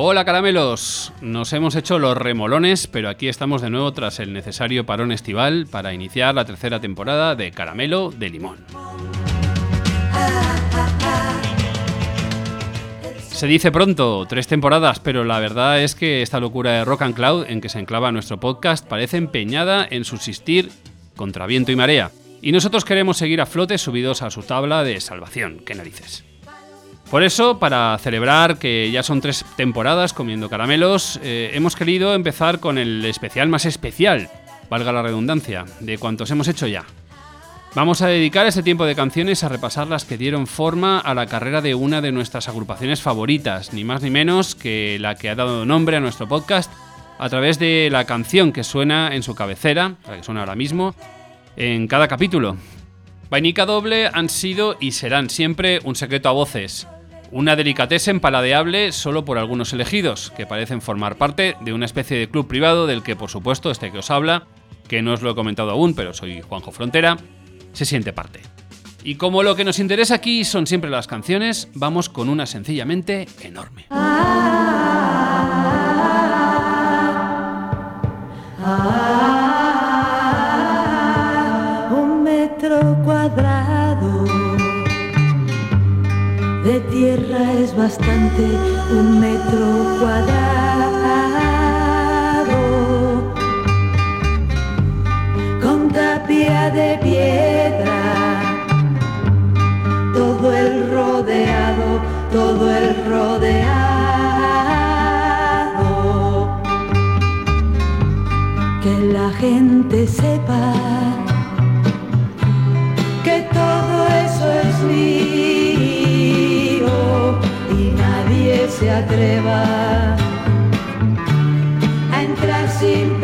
Hola caramelos, nos hemos hecho los remolones, pero aquí estamos de nuevo tras el necesario parón estival para iniciar la tercera temporada de Caramelo de Limón. Se dice pronto, tres temporadas, pero la verdad es que esta locura de Rock and Cloud en que se enclava nuestro podcast parece empeñada en subsistir contra viento y marea. Y nosotros queremos seguir a flote subidos a su tabla de salvación, qué narices. Por eso, para celebrar que ya son tres temporadas comiendo caramelos, eh, hemos querido empezar con el especial más especial, valga la redundancia, de cuantos hemos hecho ya. Vamos a dedicar ese tiempo de canciones a repasar las que dieron forma a la carrera de una de nuestras agrupaciones favoritas, ni más ni menos que la que ha dado nombre a nuestro podcast a través de la canción que suena en su cabecera, la que suena ahora mismo, en cada capítulo. Vainica Doble han sido y serán siempre un secreto a voces, una delicatesen paladeable solo por algunos elegidos, que parecen formar parte de una especie de club privado del que, por supuesto, este que os habla, que no os lo he comentado aún, pero soy Juanjo Frontera, se siente parte. Y como lo que nos interesa aquí son siempre las canciones, vamos con una sencillamente enorme. un metro cuadrado de tierra es bastante un metro cuadrado. Con tapia de piedra todo el rodeado todo el rodeado. Que la gente sepa que todo eso es mío se atreva a entrar sin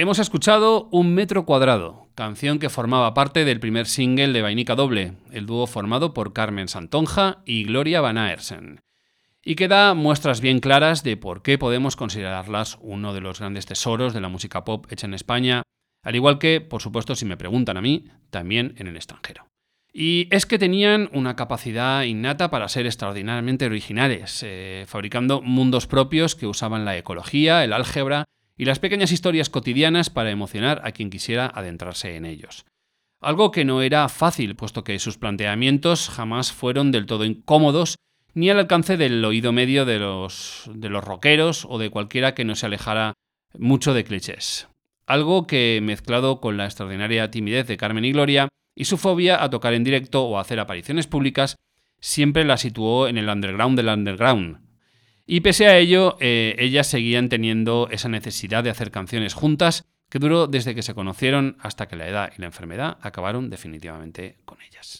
Hemos escuchado Un metro cuadrado, canción que formaba parte del primer single de Vainica Doble, el dúo formado por Carmen Santonja y Gloria Van Aersen, y que da muestras bien claras de por qué podemos considerarlas uno de los grandes tesoros de la música pop hecha en España, al igual que, por supuesto, si me preguntan a mí, también en el extranjero. Y es que tenían una capacidad innata para ser extraordinariamente originales, eh, fabricando mundos propios que usaban la ecología, el álgebra y las pequeñas historias cotidianas para emocionar a quien quisiera adentrarse en ellos. Algo que no era fácil, puesto que sus planteamientos jamás fueron del todo incómodos ni al alcance del oído medio de los, de los rockeros o de cualquiera que no se alejara mucho de clichés. Algo que, mezclado con la extraordinaria timidez de Carmen y Gloria y su fobia a tocar en directo o a hacer apariciones públicas, siempre la situó en el underground del underground. Y pese a ello, eh, ellas seguían teniendo esa necesidad de hacer canciones juntas que duró desde que se conocieron hasta que la edad y la enfermedad acabaron definitivamente con ellas.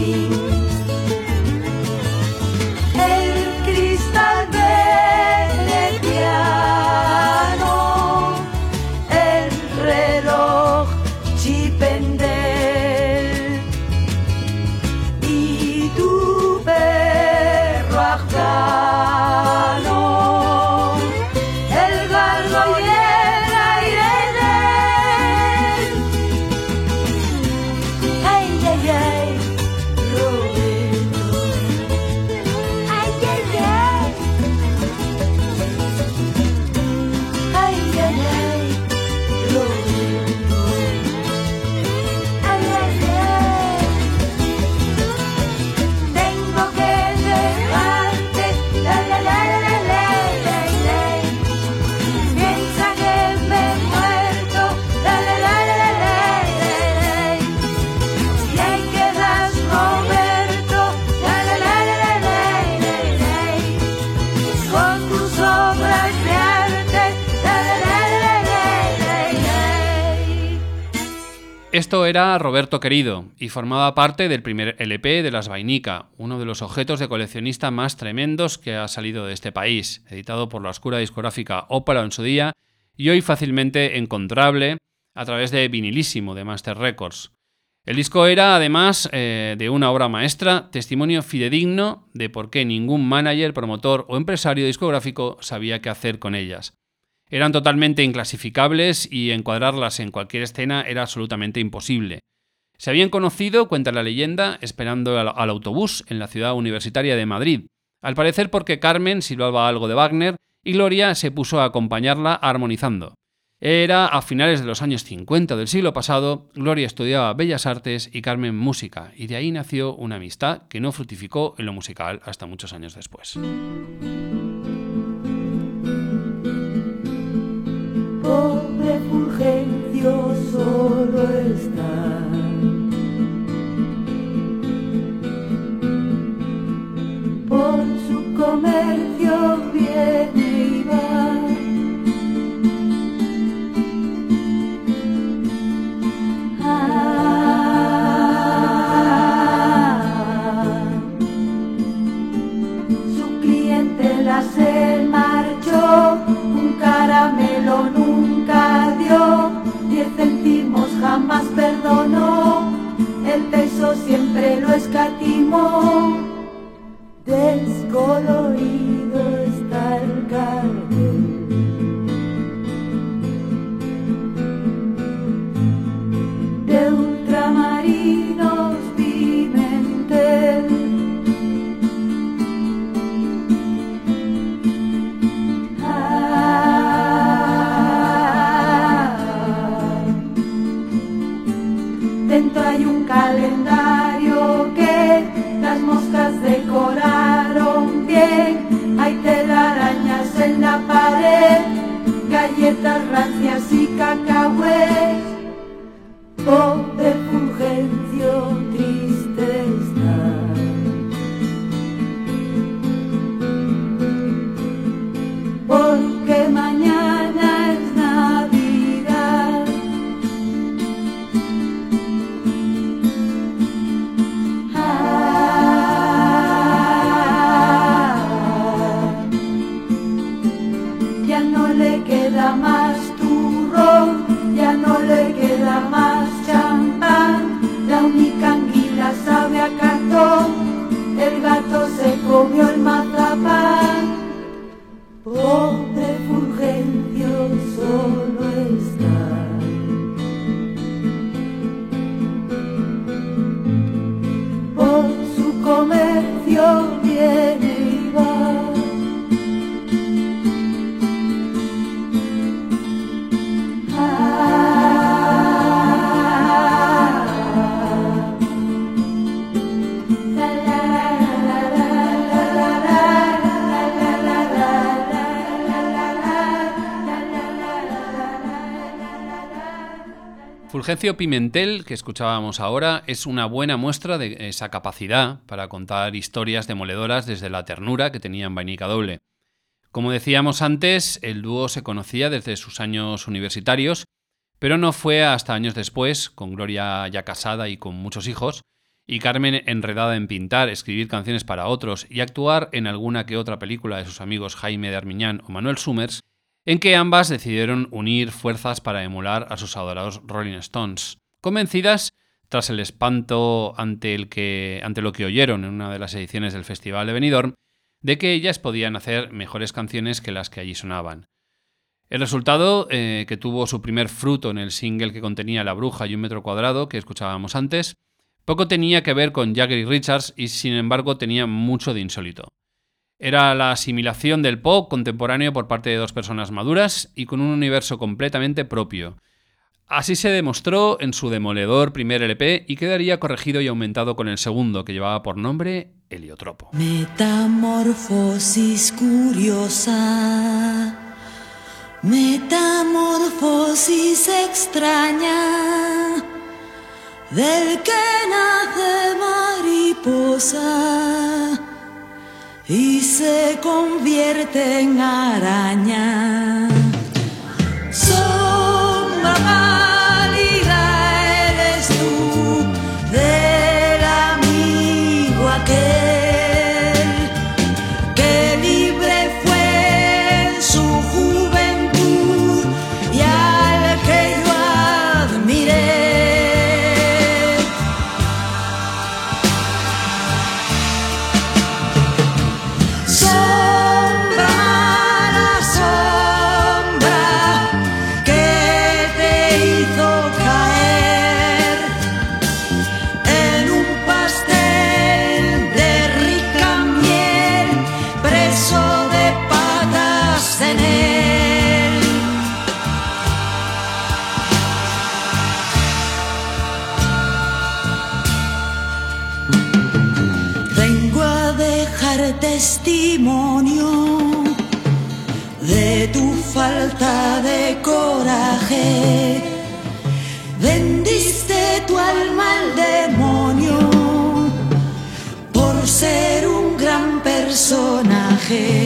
coming. Esto era Roberto Querido y formaba parte del primer LP de Las Vainica, uno de los objetos de coleccionista más tremendos que ha salido de este país, editado por la oscura discográfica Opera en su día y hoy fácilmente encontrable a través de vinilísimo de Master Records. El disco era, además eh, de una obra maestra, testimonio fidedigno de por qué ningún manager, promotor o empresario discográfico sabía qué hacer con ellas. Eran totalmente inclasificables y encuadrarlas en cualquier escena era absolutamente imposible. Se habían conocido, cuenta la leyenda, esperando al, al autobús en la ciudad universitaria de Madrid, al parecer porque Carmen silbaba algo de Wagner y Gloria se puso a acompañarla armonizando. Era a finales de los años 50 del siglo pasado, Gloria estudiaba Bellas Artes y Carmen música, y de ahí nació una amistad que no fructificó en lo musical hasta muchos años después. Pobre Fulgencio solo está. Por su comercio Fulgencio Pimentel, que escuchábamos ahora, es una buena muestra de esa capacidad para contar historias demoledoras desde la ternura que tenía en Vainica Doble. Como decíamos antes, el dúo se conocía desde sus años universitarios, pero no fue hasta años después, con Gloria ya casada y con muchos hijos, y Carmen enredada en pintar, escribir canciones para otros y actuar en alguna que otra película de sus amigos Jaime de Armiñán o Manuel Summers, en que ambas decidieron unir fuerzas para emular a sus adorados Rolling Stones. convencidas, tras el espanto ante, lo que oyeron en una de las ediciones del Festival de Benidorm, de que ellas podían hacer mejores canciones que las que allí sonaban. El resultado, eh, que tuvo su primer fruto en el single que contenía La Bruja y un metro cuadrado que escuchábamos antes, poco tenía que ver con Jagger y Richards y sin embargo tenía mucho de insólito. Era la asimilación del pop contemporáneo por parte de dos personas maduras y con un universo completamente propio. Así se demostró en su demoledor primer LP y quedaría corregido y aumentado con el segundo, que llevaba por nombre Heliotropo. Metamorfosis curiosa, metamorfosis extraña, del que nace mariposa y se convierte en araña. mujer.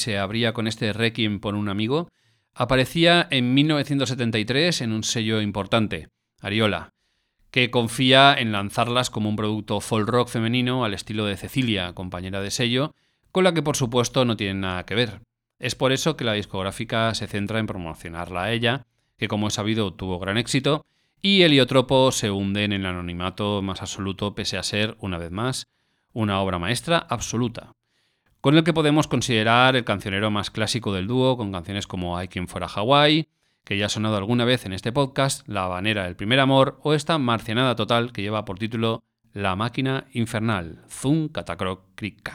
Se abría con este Requiem por un amigo, aparecía en 1973 en un sello importante, Ariola, que confía en lanzarlas como un producto folk rock femenino al estilo de Cecilia, compañera de sello, con la que por supuesto no tienen nada que ver. Es por eso que la discográfica se centra en promocionarla a ella, que como es sabido tuvo gran éxito, y Heliotropo se hunde en el anonimato más absoluto pese a ser, una vez más, una obra maestra absoluta con el que podemos considerar el cancionero más clásico del dúo, con canciones como I Came for a Hawaii, que ya ha sonado alguna vez en este podcast, La Habanera del Primer Amor, o esta marcianada total que lleva por título La Máquina Infernal, Zum Catacroc Cric.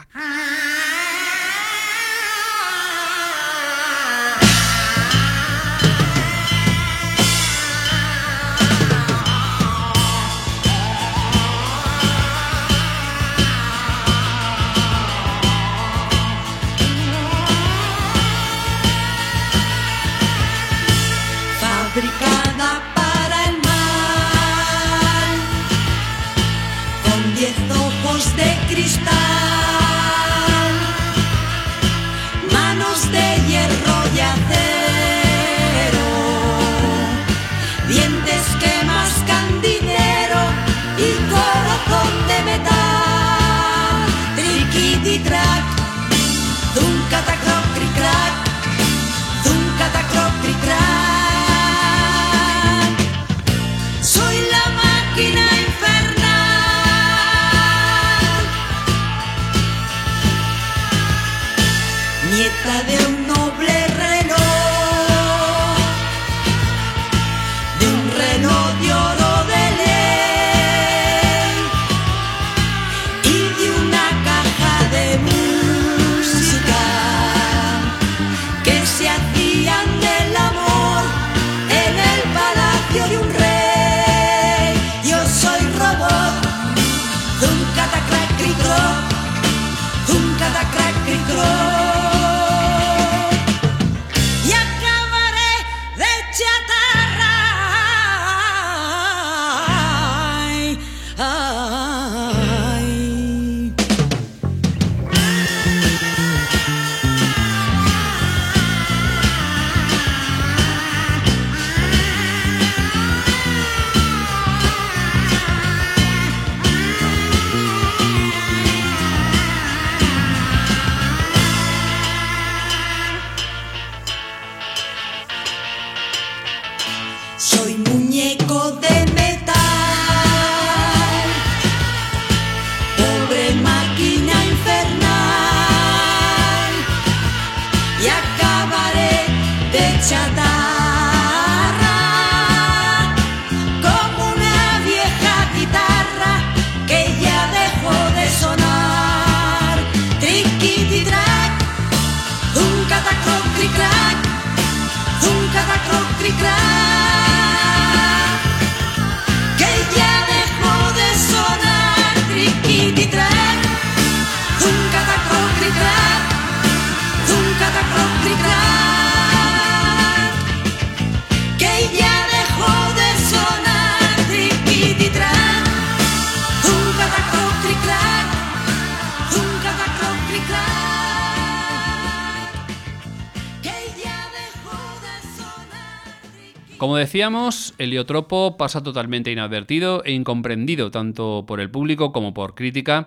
Como decíamos, Heliotropo pasa totalmente inadvertido e incomprendido tanto por el público como por crítica.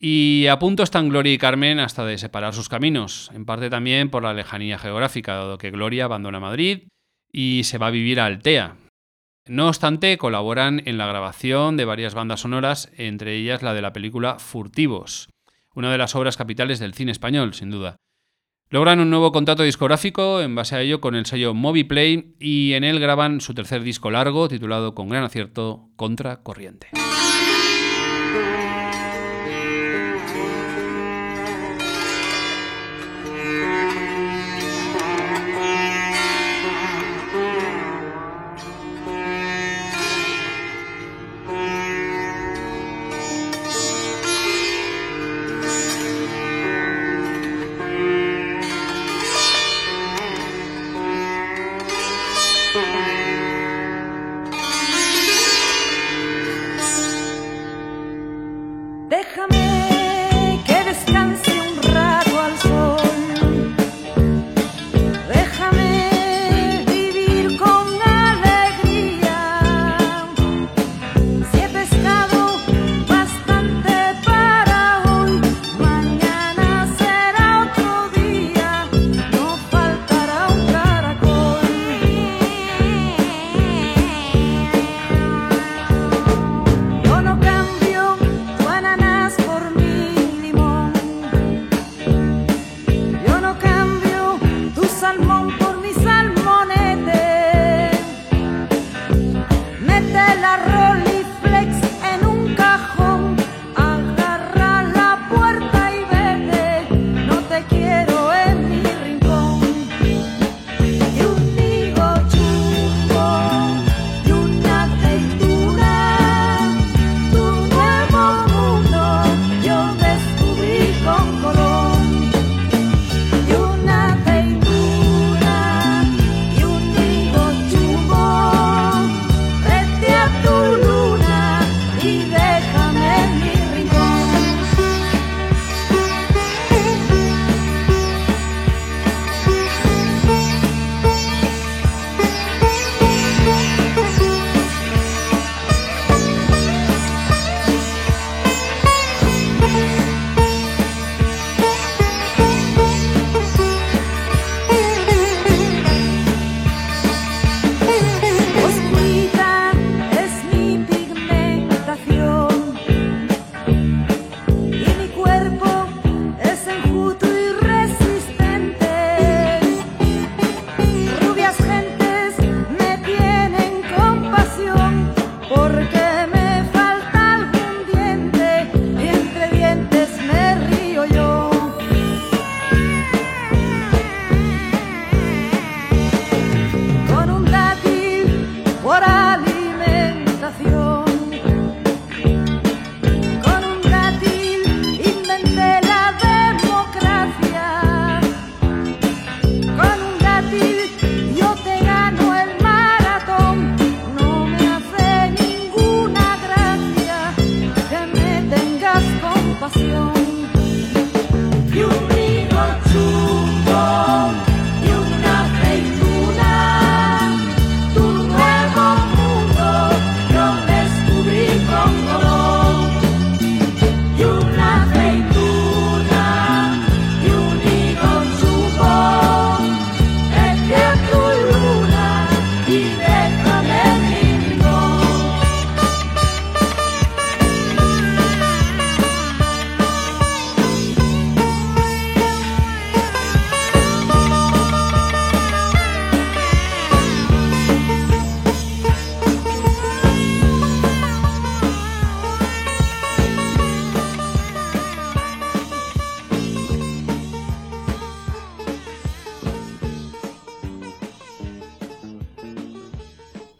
Y a punto están Gloria y Carmen hasta de separar sus caminos, en parte también por la lejanía geográfica, dado que Gloria abandona Madrid y se va a vivir a Altea. No obstante, colaboran en la grabación de varias bandas sonoras, entre ellas la de la película Furtivos, una de las obras capitales del cine español, sin duda. Logran un nuevo contrato discográfico en base a ello con el sello Moviplay y en él graban su tercer disco largo titulado con gran acierto Contra Corriente.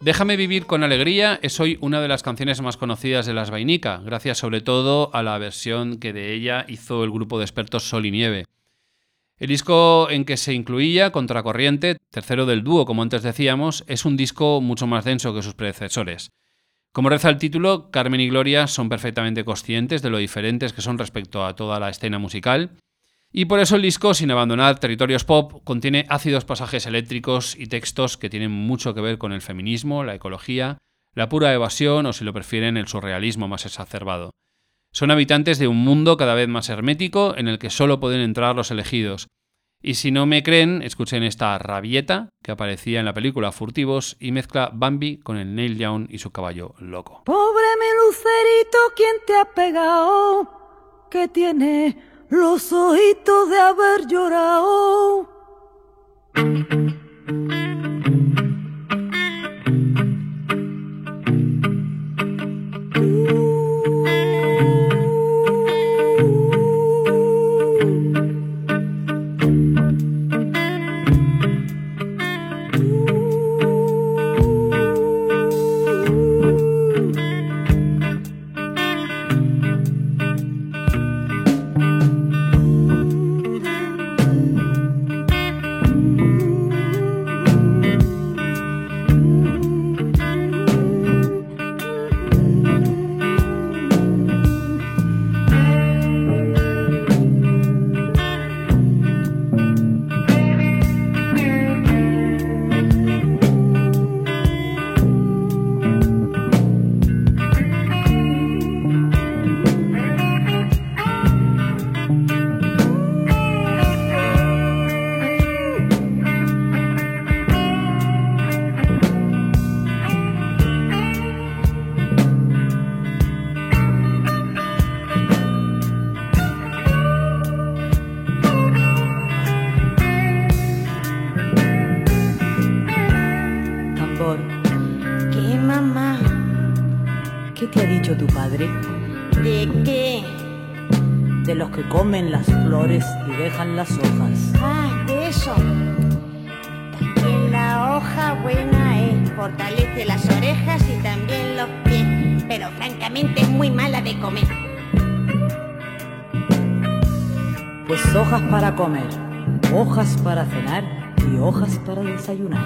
Déjame vivir con alegría es hoy una de las canciones más conocidas de Las Vainica, gracias sobre todo a la versión que de ella hizo el grupo de expertos Sol y Nieve. El disco en que se incluía Contracorriente, tercero del dúo, como antes decíamos, es un disco mucho más denso que sus predecesores. Como reza el título, Carmen y Gloria son perfectamente conscientes de lo diferentes que son respecto a toda la escena musical y por eso el disco, sin abandonar territorios pop, contiene ácidos pasajes eléctricos y textos que tienen mucho que ver con el feminismo, la ecología, la pura evasión o, si lo prefieren, el surrealismo más exacerbado. Son habitantes de un mundo cada vez más hermético en el que solo pueden entrar los elegidos. Y si no me creen, escuchen esta rabieta que aparecía en la película Furtivos y mezcla Bambi con el Neil Young y su caballo loco. Pobre mi lucerito, ¿quién te ha pegado? Que tiene los ojitos de haber llorado. ¿De los que comen las flores y dejan las hojas. Ah, de eso. También la hoja buena es, fortalece las orejas y también los pies, pero francamente es muy mala de comer. Pues hojas para comer, hojas para cenar y hojas para desayunar.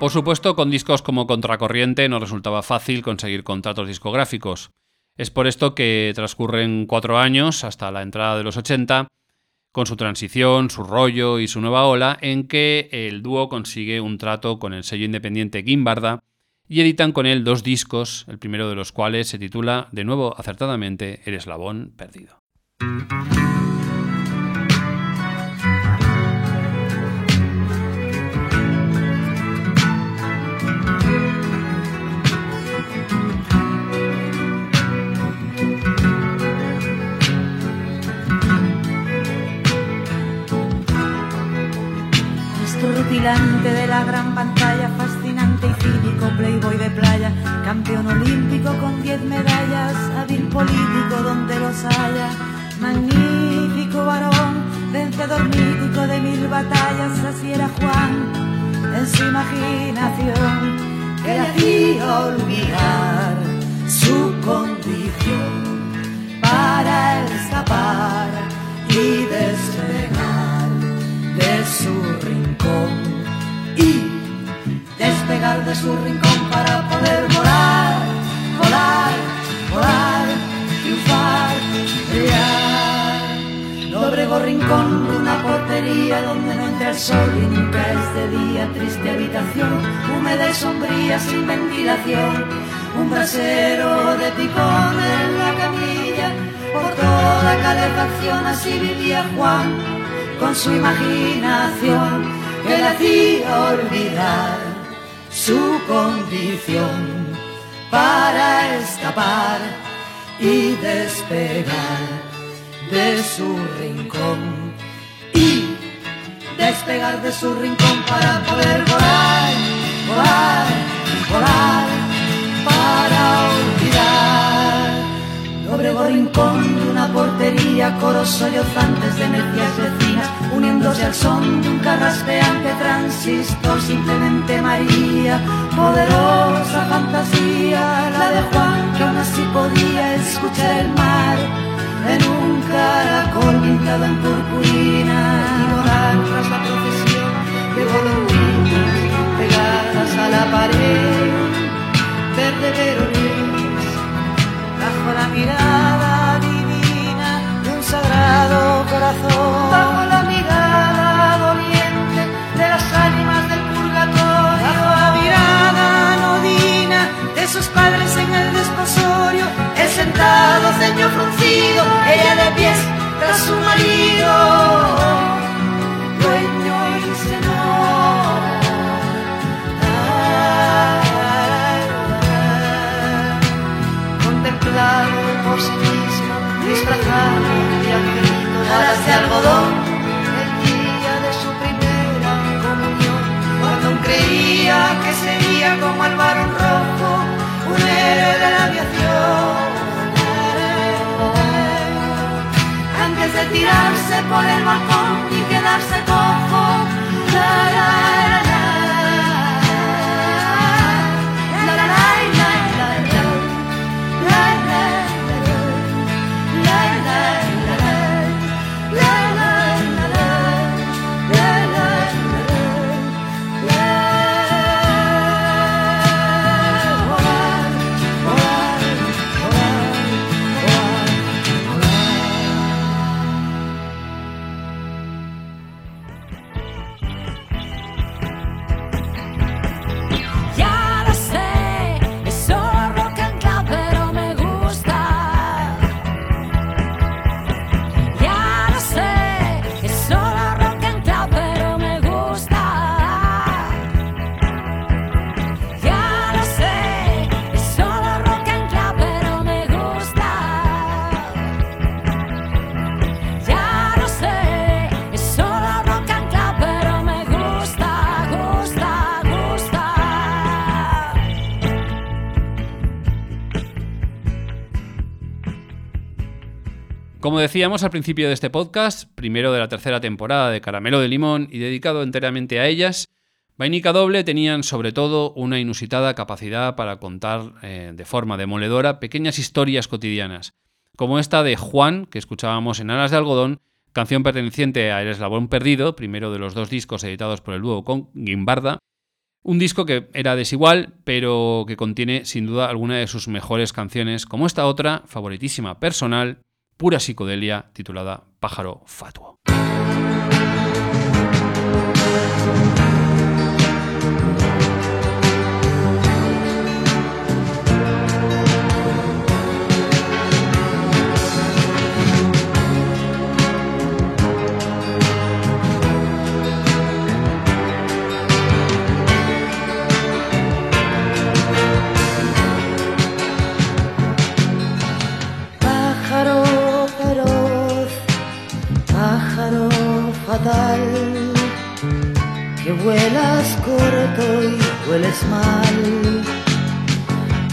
Por supuesto, con discos como Contracorriente no resultaba fácil conseguir contratos discográficos. Es por esto que transcurren cuatro años hasta la entrada de los 80, con su transición, su rollo y su nueva ola, en que el dúo consigue un trato con el sello independiente Gimbarda y editan con él dos discos, el primero de los cuales se titula, de nuevo acertadamente, El eslabón perdido. Rutilante de la gran pantalla, fascinante y cínico, playboy de playa, campeón olímpico con diez medallas, hábil político donde los haya, magnífico varón, vencedor mítico de mil batallas, así era Juan en su imaginación, que le hacía olvidar su condición para escapar y despegar de su despegar de su rincón para poder volar, volar, volar, triunfar, brillar. Lóbrego rincón de una portería donde no entra el sol y nunca es de día, triste habitación, húmeda y sombría sin ventilación, un brasero de picón en la camilla, por toda calefacción así vivía Juan con su imaginación que le hacía olvidar su condición para escapar y despegar de su rincón y despegar de su rincón para poder volar, volar, volar para olvidar. Lóbrego rincón portería, coros sollozantes de necias vecinas, uniéndose al son de un carraspeante transistor, simplemente María, poderosa fantasía, la de Juan que aún así podía escuchar el mar en un caracol pintado en purpurina y volar tras la procesión de golondrinas pegadas a la pared, verde veronés pies tras su marido, dueño y señor. contemplado por sí mismo, disfrazado de angelito alas de algodón, el día de su primera comunión, cuando creía que sería como el varón rojo, un héroe de la aviación. Tirarse por el balcón y quedarse cojo, Como decíamos al principio de este podcast, primero de la tercera temporada de Caramelo de Limón y dedicado enteramente a ellas, Vainica Doble tenían sobre todo una inusitada capacidad para contar eh, de forma demoledora pequeñas historias cotidianas, como esta de Juan, que escuchábamos en Alas de Algodón, canción perteneciente a El Eslabón Perdido, primero de los dos discos editados por el dúo con Gimbarda, un disco que era desigual, pero que contiene sin duda alguna de sus mejores canciones, como esta otra, favoritísima personal, pura psicodelia, titulada Pájaro Fatuo. Que vuelas corto y hueles mal.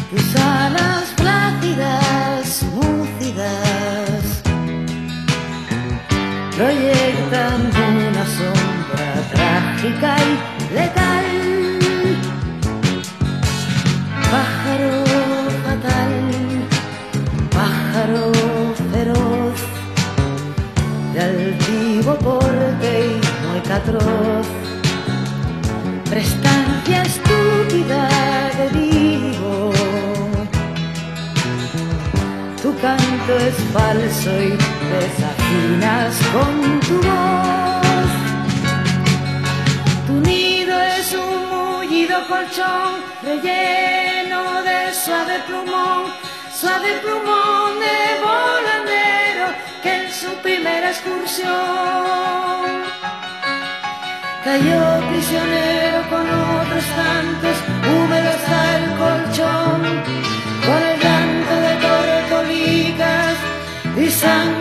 Tus alas plácidas, múcidas, proyectan una sombra trágica y letal. Pájaro fatal pájaro feroz, de altivo porte y mueca atroz, prestancia estúpida de vivo. Tu canto es falso y desafinas con tu voz. Tu nido es un mullido colchón relleno de suave plumón, suave plumón de volandero que en su primera excursión cayó prisionero con otros tantos, húmedo hasta el colchón, con el de tortolicas y sangre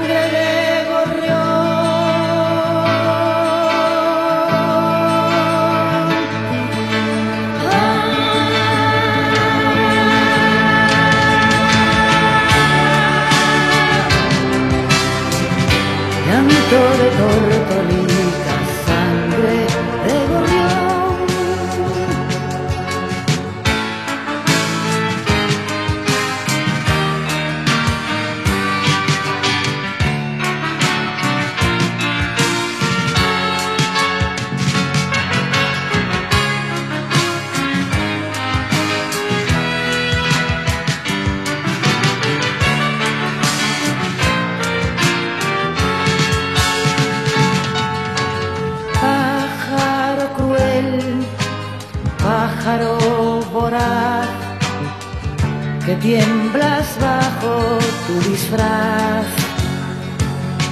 tiemblas bajo tu disfraz.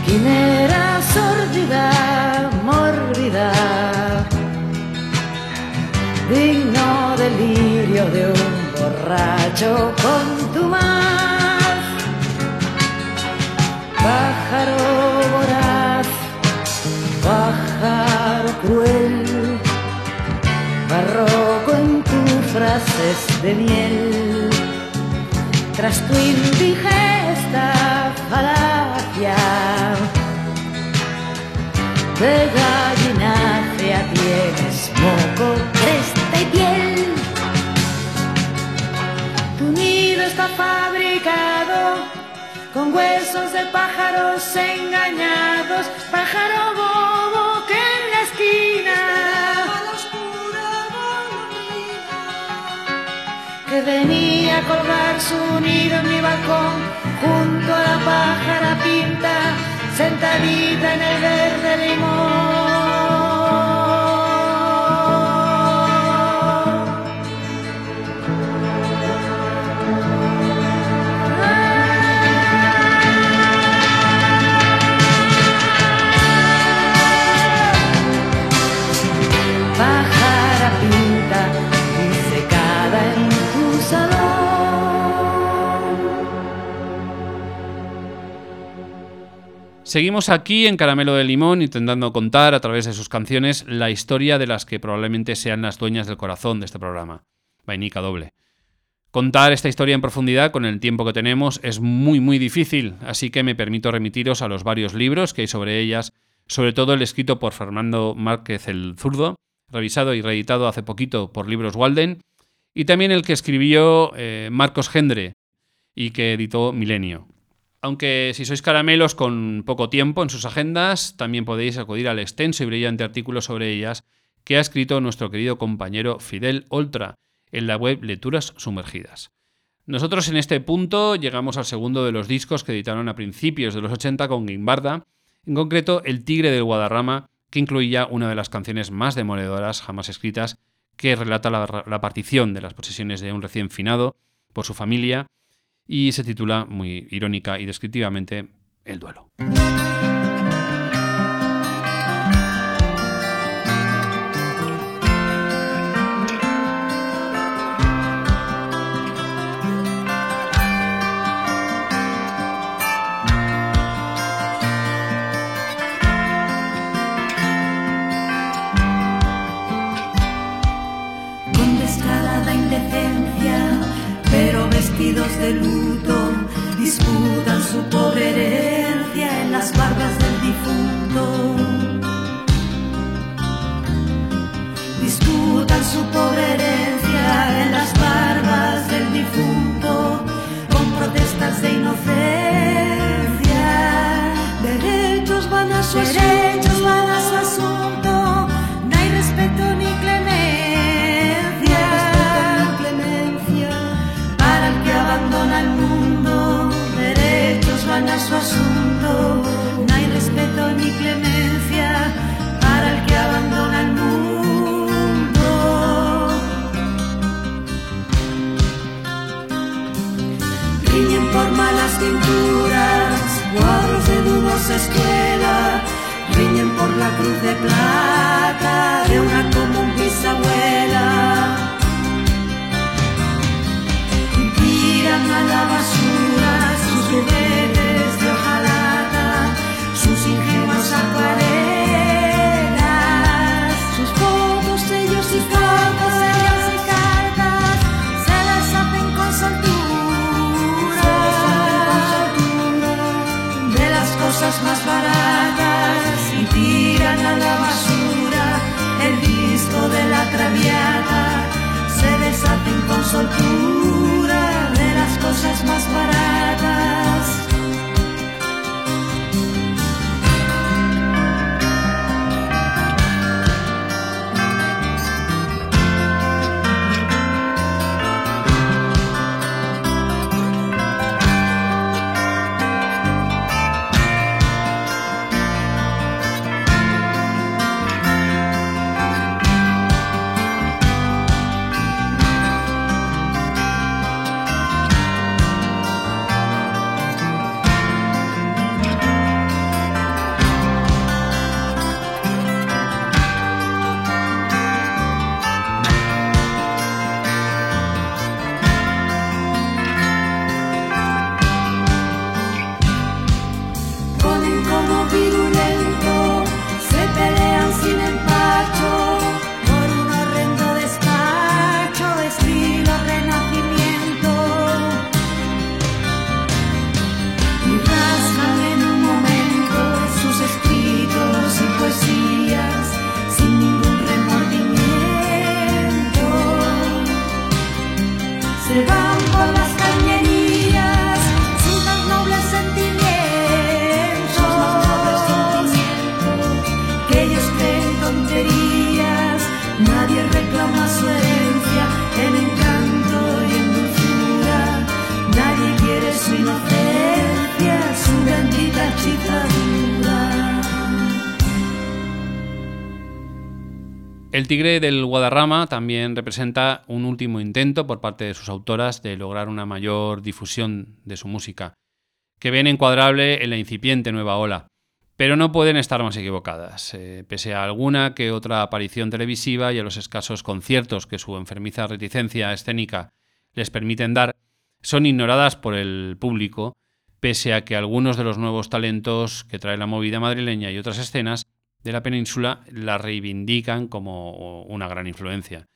Quimera sórdida, mórbida, digno delirio de un borracho con tu más. Pájaro voraz, pájaro cruel, barroco en tus frases de miel, tras tu indigesta falacia, de gallinacia tienes moco, cresta y piel. Tu nido está fabricado con huesos de pájaros engañados, pájaro bobo que en la esquina venía a colgar su nido en mi balcón junto a la pájara pinta sentadita en el verde limón. Seguimos aquí en Caramelo de Limón intentando contar a través de sus canciones la historia de las que probablemente sean las dueñas del corazón de este programa. Vainica doble. Contar esta historia en profundidad con el tiempo que tenemos es muy muy difícil, así que me permito remitiros a los varios libros que hay sobre ellas, sobre todo el escrito por Fernando Márquez el Zurdo, revisado y reeditado hace poquito por Libros Walden, y también el que escribió eh, Marcos Gendre y que editó Milenio. Aunque si sois caramelos con poco tiempo en sus agendas, también podéis acudir al extenso y brillante artículo sobre ellas que ha escrito nuestro querido compañero Fidel Oltra en la web Lecturas Sumergidas. Nosotros en este punto llegamos al segundo de los discos que editaron a principios de los 80 con Guimbarda En concreto, El Tigre del Guadarrama, que incluía una de las canciones más demoledoras jamás escritas, que relata la, la partición de las posesiones de un recién finado por su familia y se titula muy irónica y descriptivamente El duelo. De disputan su pobre herencia en las barbas del difunto. Disputan su pobre herencia en las barbas del difunto, con protestas de inocencia. Derechos van a su pinturas, cuadros de dudosa escuela, riñen por la cruz de plata de una común bisabuela. Y tiran a la basura sus soltura de las cosas más tigre del Guadarrama también representa un último intento por parte de sus autoras de lograr una mayor difusión de su música, que ven encuadrable en la incipiente nueva ola. Pero no pueden estar más equivocadas. Eh, pese a alguna que otra aparición televisiva y a los escasos conciertos que su enfermiza reticencia escénica les permiten dar, son ignoradas por el público, pese a que algunos de los nuevos talentos que trae la movida madrileña y otras escenas de la península la reivindican como una gran influencia.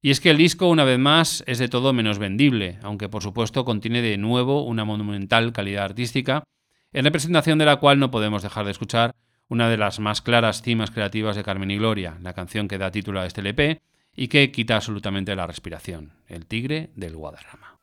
Y es que el disco, una vez más, es de todo menos vendible, aunque por supuesto contiene de nuevo una monumental calidad artística, en representación de la cual no podemos dejar de escuchar una de las más claras cimas creativas de Carmen y Gloria, la canción que da título a este LP y que quita absolutamente la respiración, El Tigre del Guadarrama.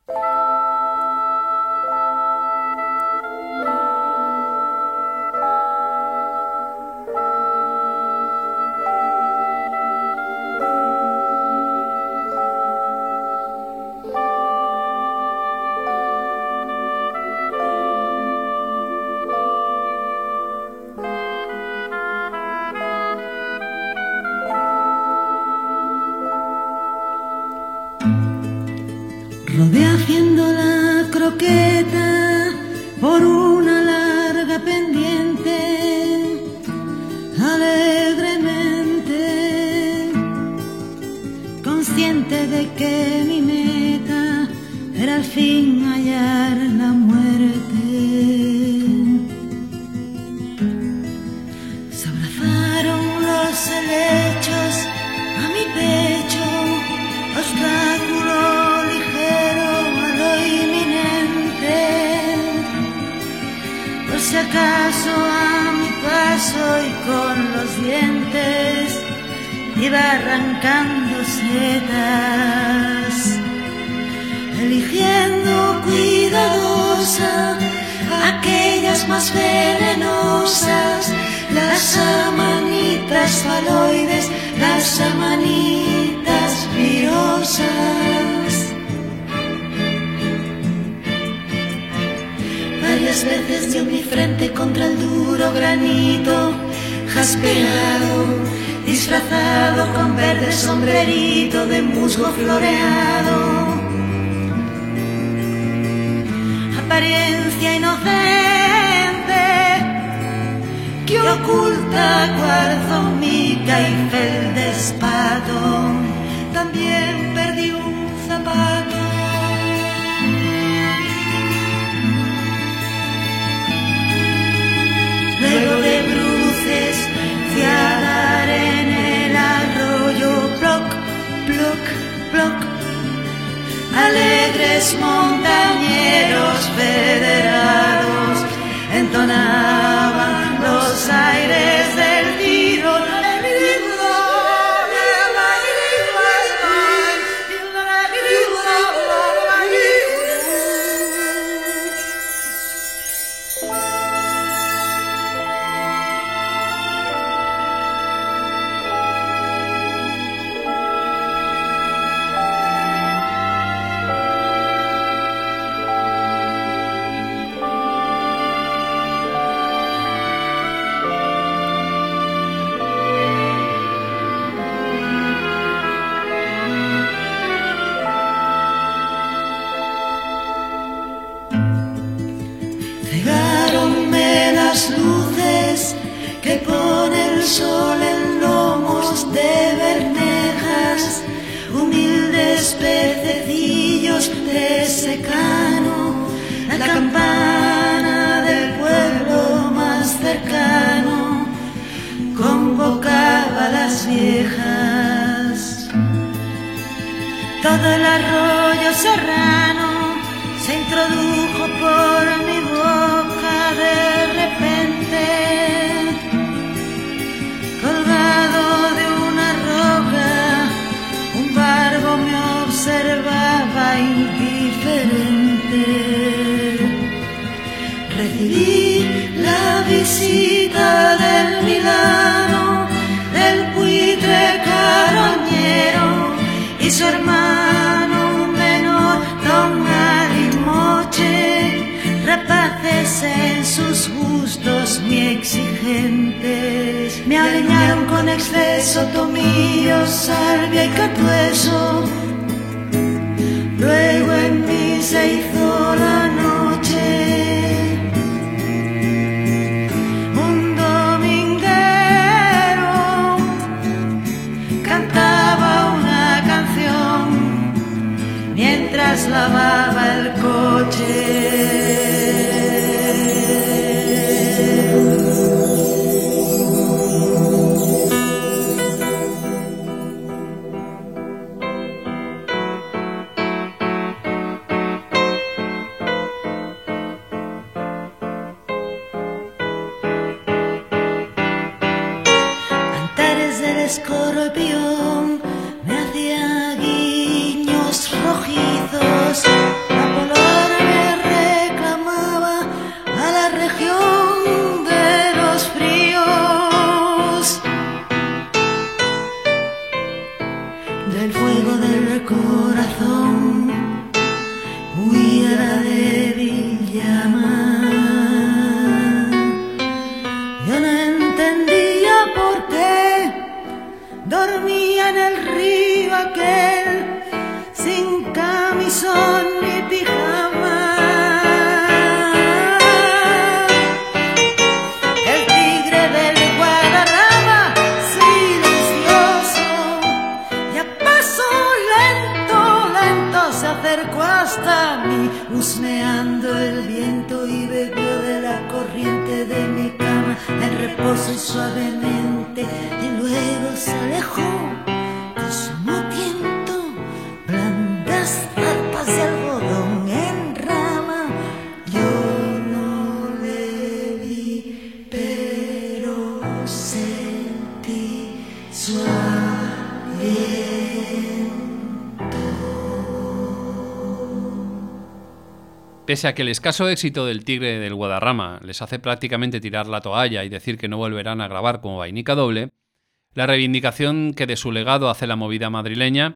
Pese que el escaso éxito del Tigre del Guadarrama les hace prácticamente tirar la toalla y decir que no volverán a grabar como vainica doble, la reivindicación que de su legado hace la movida madrileña,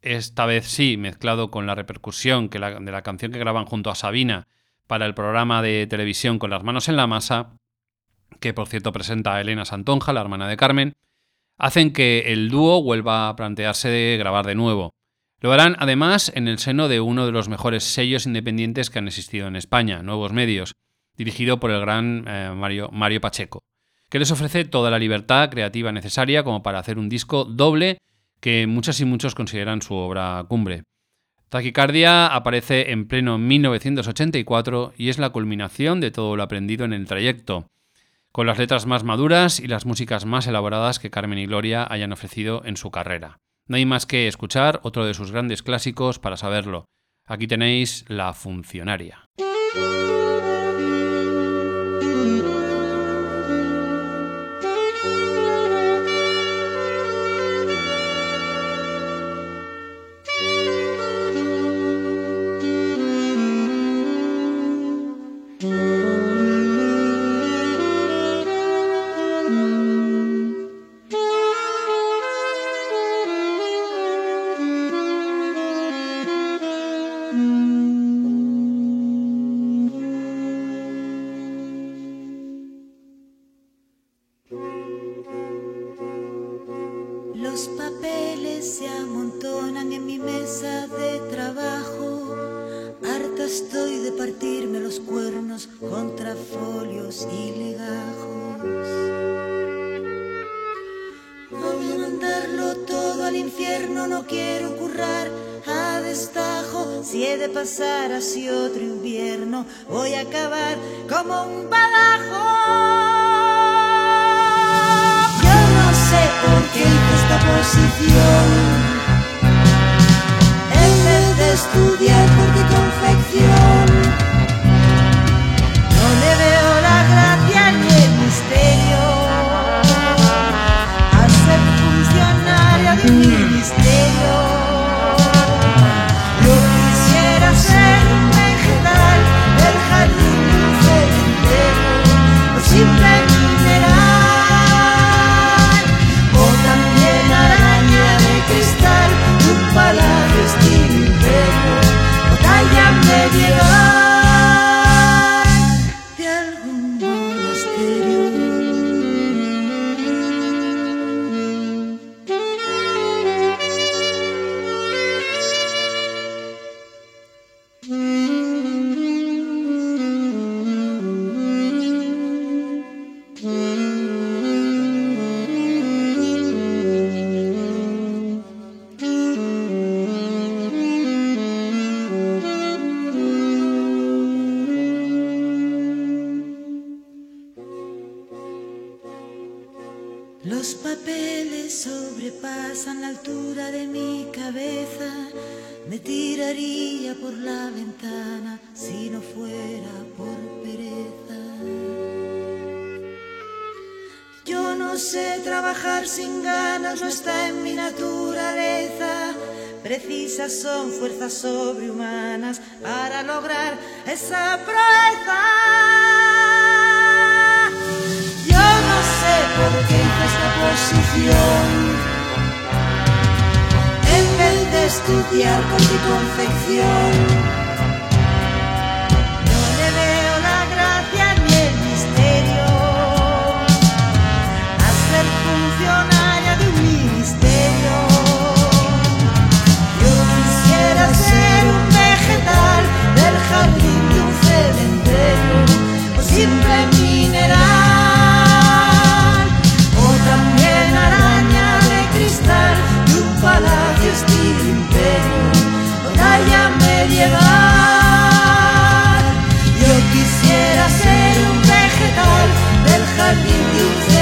esta vez sí mezclado con la repercusión que de la canción que graban junto a Sabina para el programa de televisión Con las manos en la masa, que por cierto presenta a Elena Santonja, la hermana de Carmen, hacen que el dúo vuelva a plantearse de grabar de nuevo. Lo harán además en el seno de uno de los mejores sellos independientes que han existido en España, Nuevos Medios, dirigido por el gran eh, Mario, Mario Pacheco, que les ofrece toda la libertad creativa necesaria como para hacer un disco doble que muchas y muchos consideran su obra cumbre. Taquicardia aparece en pleno 1984 y es la culminación de todo lo aprendido en el trayecto, con las letras más maduras y las músicas más elaboradas que Carmen y Gloria hayan ofrecido en su carrera. No hay más que escuchar otro de sus grandes clásicos para saberlo. Aquí tenéis La Funcionaria. Pasar así otro confección, ser un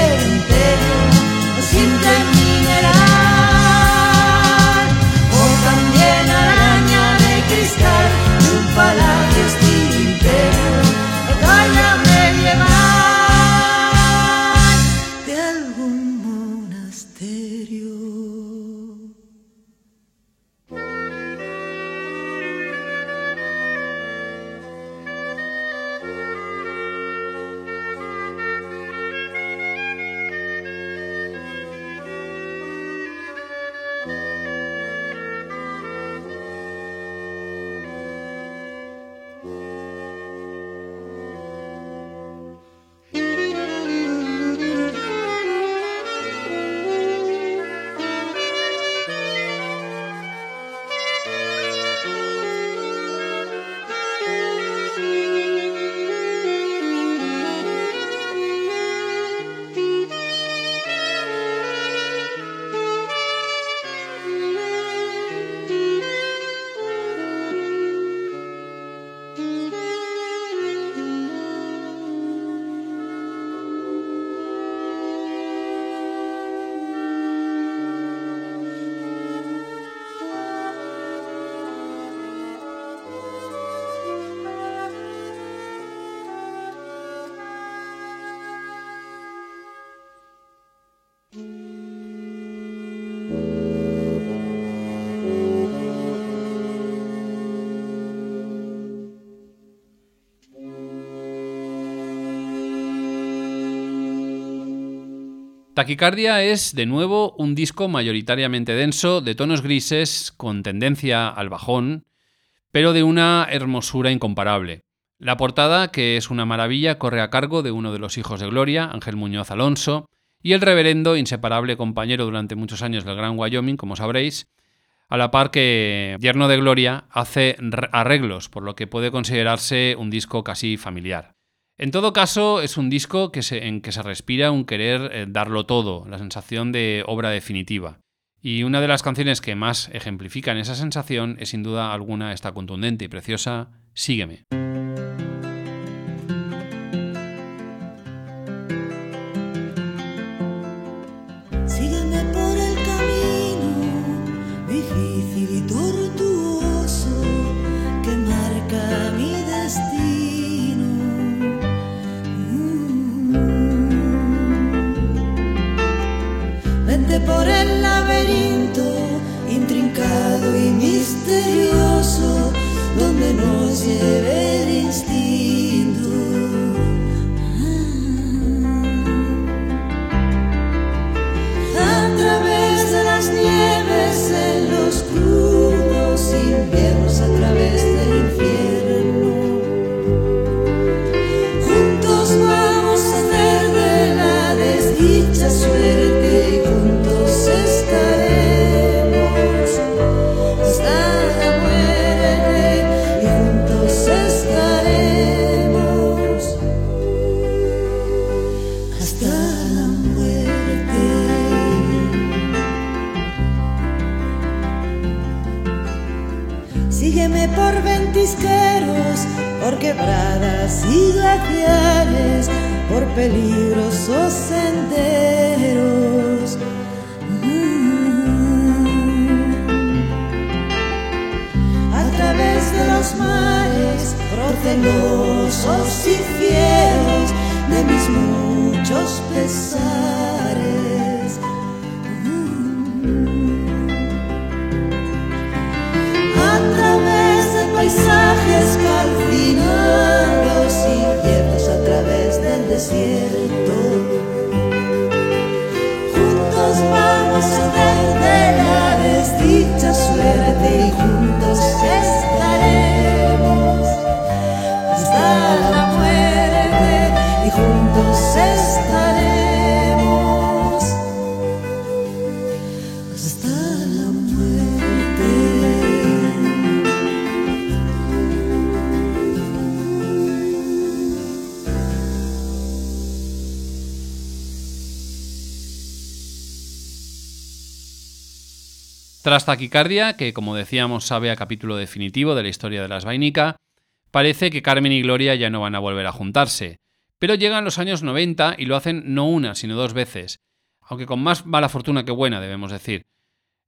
Taquicardia es, de nuevo, un disco mayoritariamente denso, de tonos grises, con tendencia al bajón, pero de una hermosura incomparable. La portada, que es una maravilla, corre a cargo de uno de los hijos de Gloria, Ángel Muñoz Alonso, y el reverendo, inseparable compañero durante muchos años del Gran Wyoming, como sabréis, a la par que Yerno de Gloria hace arreglos, por lo que puede considerarse un disco casi familiar. En todo caso, es un disco en que se respira un querer eh, darlo todo, la sensación de obra definitiva. Y una de las canciones que más ejemplifican esa sensación es sin duda alguna esta contundente y preciosa Sígueme. Donde nos y glaciares, por peligrosos senderos. Mm. A través de los mares procelosos y fieros de mis muchos pesares. a través de paisajes Tras Taquicardia, que como decíamos sabe a capítulo definitivo de la historia de las Vainica, parece que Carmen y Gloria ya no van a volver a juntarse. Pero llegan los años 90 y lo hacen no una, sino dos veces, aunque con más mala fortuna que buena, debemos decir.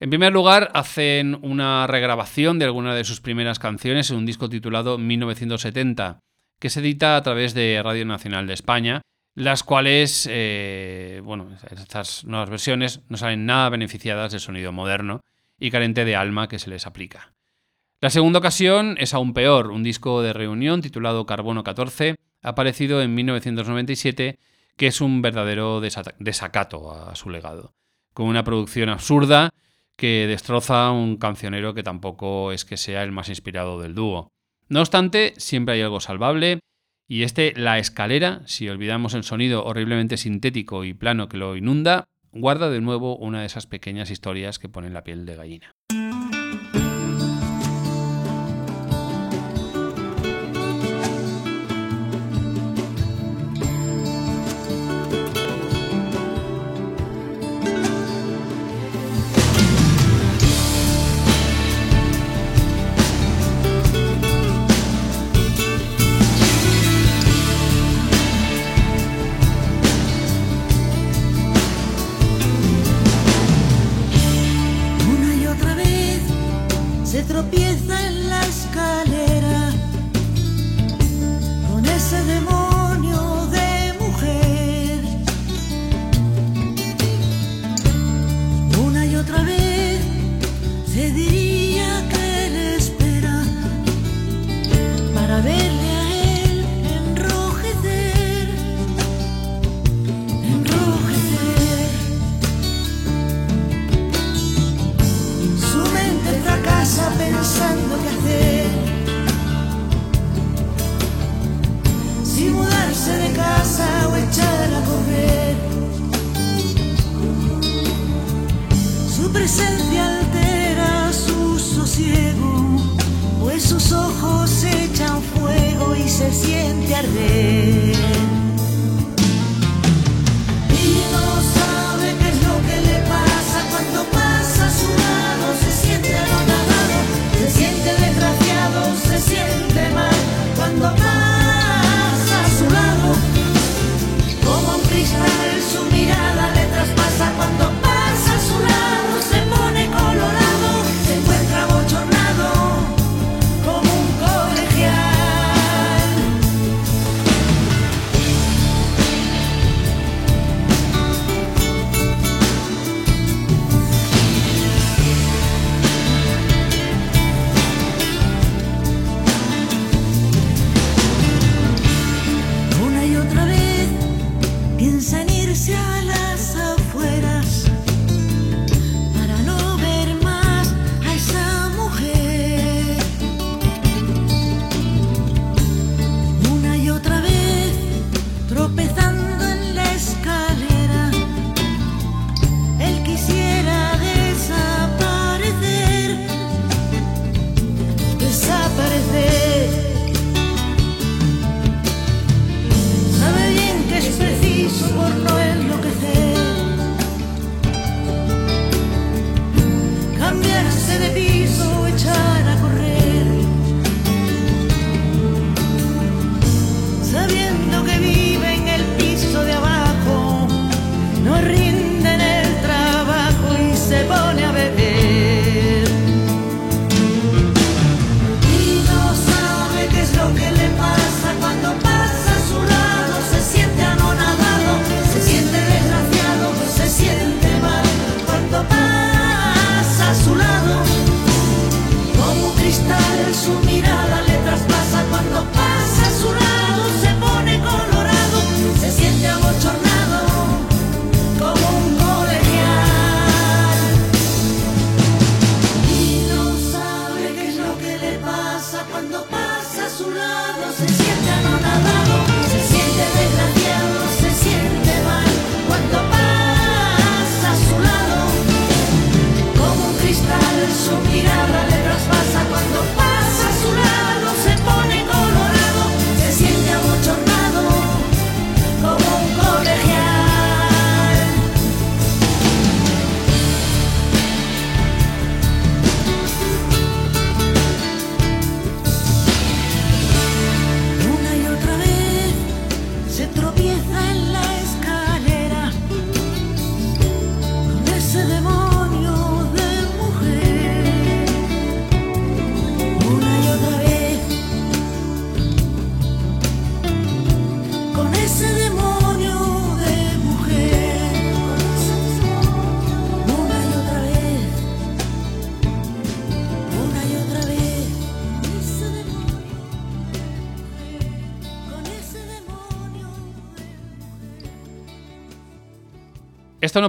En primer lugar, hacen una regrabación de alguna de sus primeras canciones en un disco titulado 1970, que se edita a través de Radio Nacional de España, las cuales, eh, bueno, estas nuevas versiones no salen nada beneficiadas del sonido moderno y carente de alma que se les aplica. La segunda ocasión es aún peor, un disco de reunión titulado Carbono 14, aparecido en 1997, que es un verdadero desa- desacato a su legado, con una producción absurda que destroza un cancionero que tampoco es que sea el más inspirado del dúo. No obstante, siempre hay algo salvable, y este La Escalera, si olvidamos el sonido horriblemente sintético y plano que lo inunda, guarda de nuevo una de esas pequeñas historias que ponen la piel de gallina. Se siente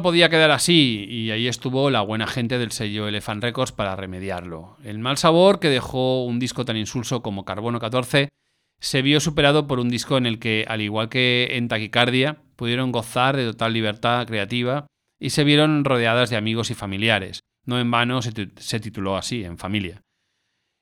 podía quedar así y ahí estuvo la buena gente del sello Elephant Records para remediarlo. El mal sabor que dejó un disco tan insulso como Carbono 14 se vio superado por un disco en el que, al igual que en Taquicardia, pudieron gozar de total libertad creativa y se vieron rodeadas de amigos y familiares. No en vano se, tu- se tituló así, en familia.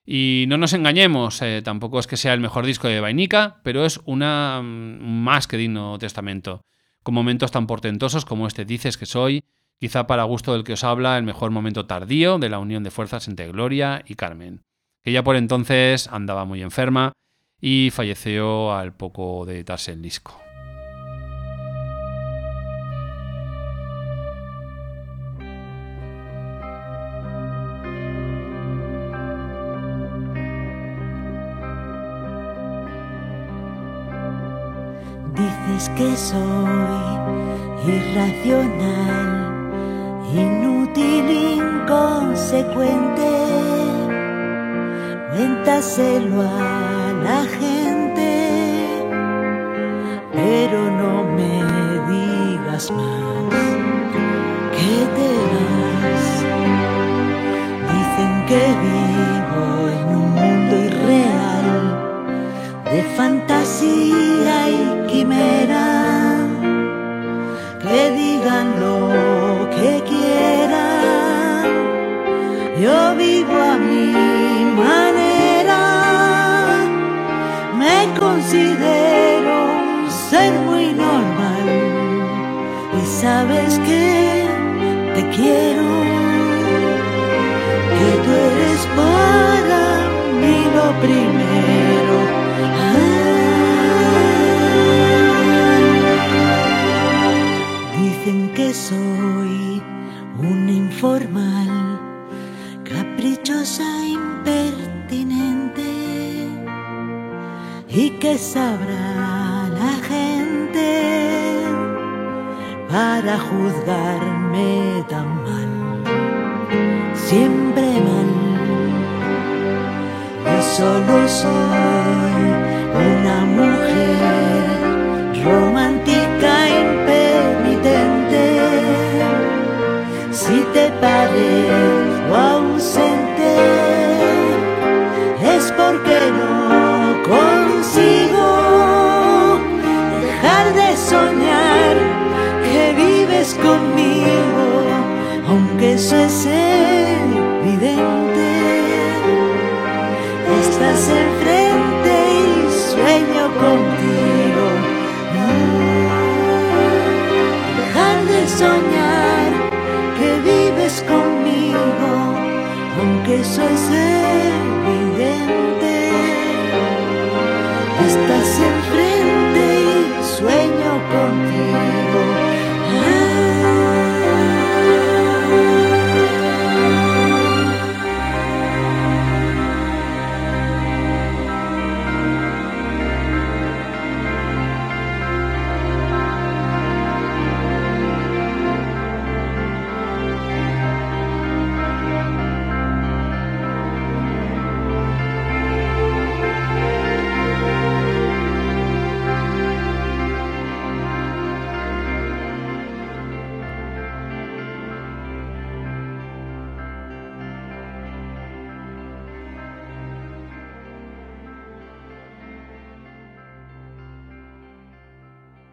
Y no nos engañemos, eh, tampoco es que sea el mejor disco de Vainica, pero es una mm, más que digno testamento. Con momentos tan portentosos como este Dices que soy, quizá para gusto del que os habla, el mejor momento tardío de la unión de fuerzas entre Gloria y Carmen, que ya por entonces andaba muy enferma y falleció al poco de editarse el disco. Dices que soy irracional, inútil, inconsecuente. Cuéntaselo a la gente, pero no me digas más que te vas. Dicen que vivo en un mundo irreal de fantasía sabrá la gente para juzgarme tan mal, siempre mal. Yo solo soy eso es evidente. Estás enfrente y sueño contigo. Dejar de soñar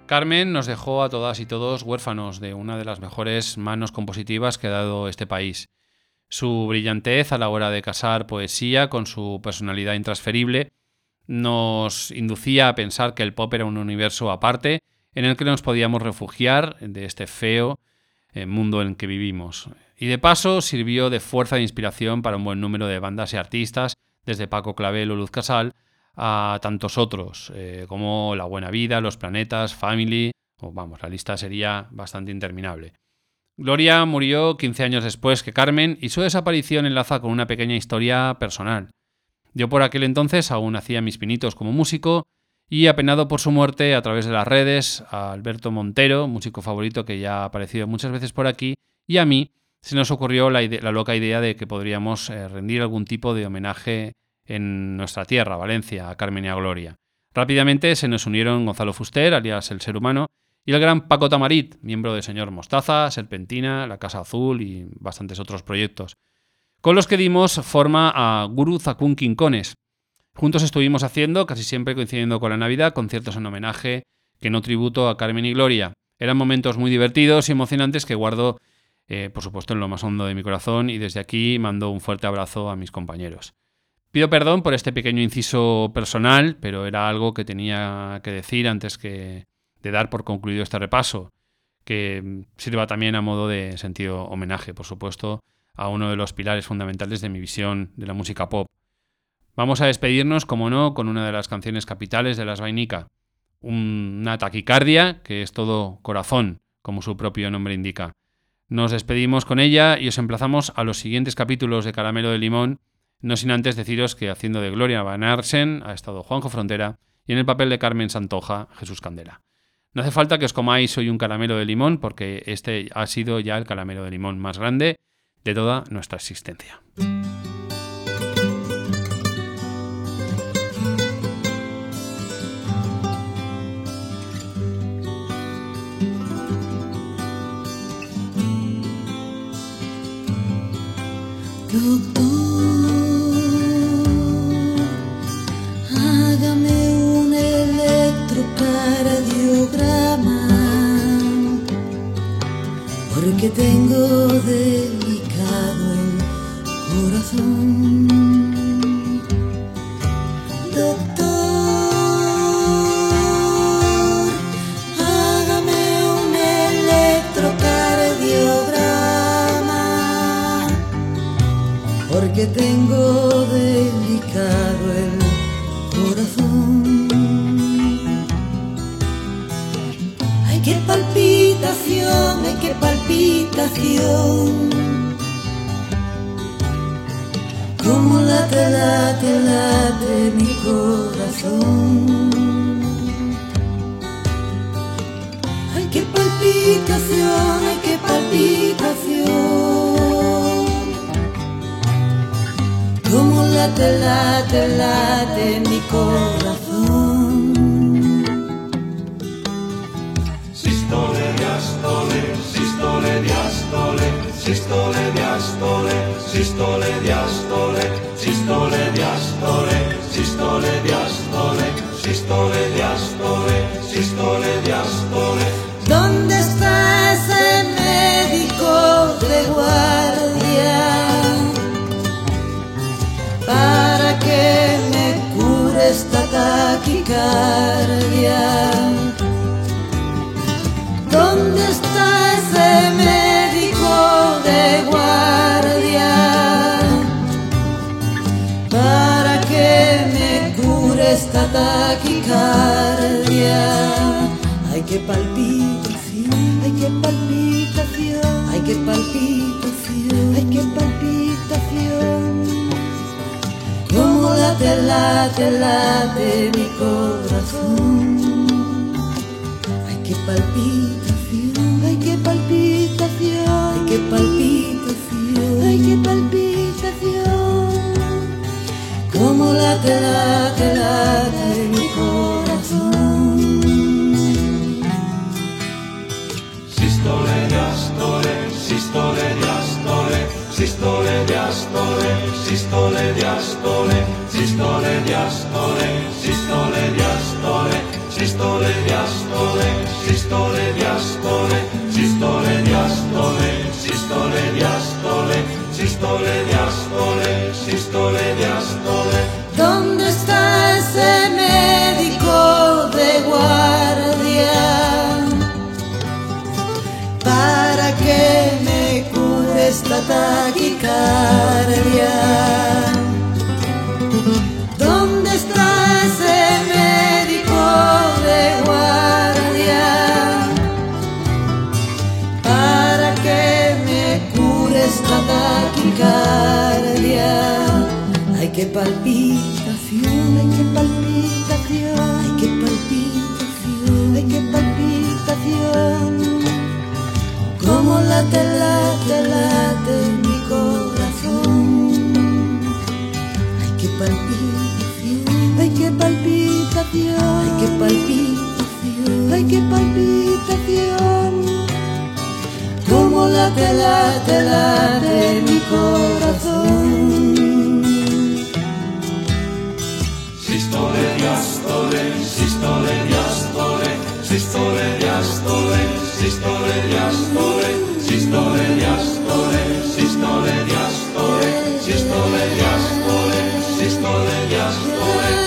Carmen nos dejó a todas y todos huérfanos de una de las mejores manos compositivas que ha dado este país. Su brillantez a la hora de casar poesía con su personalidad intransferible nos inducía a pensar que el pop era un universo aparte en el que nos podíamos refugiar de este feo eh, mundo en el que vivimos. Y de paso sirvió de fuerza de inspiración para un buen número de bandas y artistas, desde Paco Clavel o Luz Casal a tantos otros, eh, como La Buena Vida, Los Planetas, Family, o vamos, la lista sería bastante interminable. Gloria murió 15 años después que Carmen y su desaparición enlaza con una pequeña historia personal. Yo por aquel entonces aún hacía mis pinitos como músico y apenado por su muerte a través de las redes, a Alberto Montero, músico favorito que ya ha aparecido muchas veces por aquí, y a mí se nos ocurrió la, la loca idea de que podríamos eh, rendir algún tipo de homenaje en nuestra tierra, Valencia, a Carmen y a Gloria. Rápidamente se nos unieron Gonzalo Fuster, alias el ser humano, y el gran Paco Tamarit, miembro de Señor Mostaza, Serpentina, La Casa Azul y bastantes otros proyectos, con los que dimos forma a Guru Zakun Quincones. Juntos estuvimos haciendo, casi siempre coincidiendo con la Navidad, conciertos en homenaje que no tributo a Carmen y Gloria. Eran momentos muy divertidos y emocionantes que guardo, eh, por supuesto, en lo más hondo de mi corazón y desde aquí mando un fuerte abrazo a mis compañeros. Pido perdón por este pequeño inciso personal, pero era algo que tenía que decir antes que de dar por concluido este repaso, que sirva también a modo de sentido homenaje, por supuesto, a uno de los pilares fundamentales de mi visión de la música pop. Vamos a despedirnos, como no, con una de las canciones capitales de Las Vainica, un- una taquicardia que es todo corazón, como su propio nombre indica. Nos despedimos con ella y os emplazamos a los siguientes capítulos de Caramelo de Limón, no sin antes deciros que haciendo de Gloria Van Arsen ha estado Juanjo Frontera y en el papel de Carmen Santoja, Jesús Candela. No hace falta que os comáis hoy un caramelo de limón porque este ha sido ya el caramelo de limón más grande de toda nuestra existencia. que tengo delicado el corazón. Doctor, hágame un electrocardiograma, porque tengo palpitación. Como late, late, late mi corazón. Ay, qué palpitación, ay, qué palpitación. Como late, late, late mi corazón. Sistole, diastole, sistole, diastole, sistole, diastole, sistole, diastole, sistole, diastole, sistole, diastole. ¿Dónde está ese médico de guardia para que me cure esta taquicardia? Esta taquicardia? Ay, qué palpitación, ay, qué palpitación, ay, qué palpitación, ay, qué palpitación. Como late, late, late mi corazón. Ay, qué palpitación, ay, qué palpitación, ay, qué palpitación, late, late, late mi corazón. Sistole, diastole, sistole, diastole, sistole, diastole, sistole, diastole, sistole, diastole, sistole, diastole, sistole, diastole, sistole, diastole, sistole, diastole, sistole, diastole, sistole, diastole, sistole, diastole. Taquicardia? ¿Dónde está ese médico de guardia para que me cure esta taquicardia? Ay, qué palpitación, ay, qué palpitación, late, late, late mi corazón. Ay, qué palpitación, ay, qué palpitación, ay, qué palpitación, ay, qué palpitación. Como late, late, late mi corazón. Sistole, diastole, sistole, diastole, sistole, diastole, sistole, diastole, Συστολέ, διαστολέ, συστολέ, διαστολέ, συστολέ, διαστολέ, συστολέ, διαστολέ,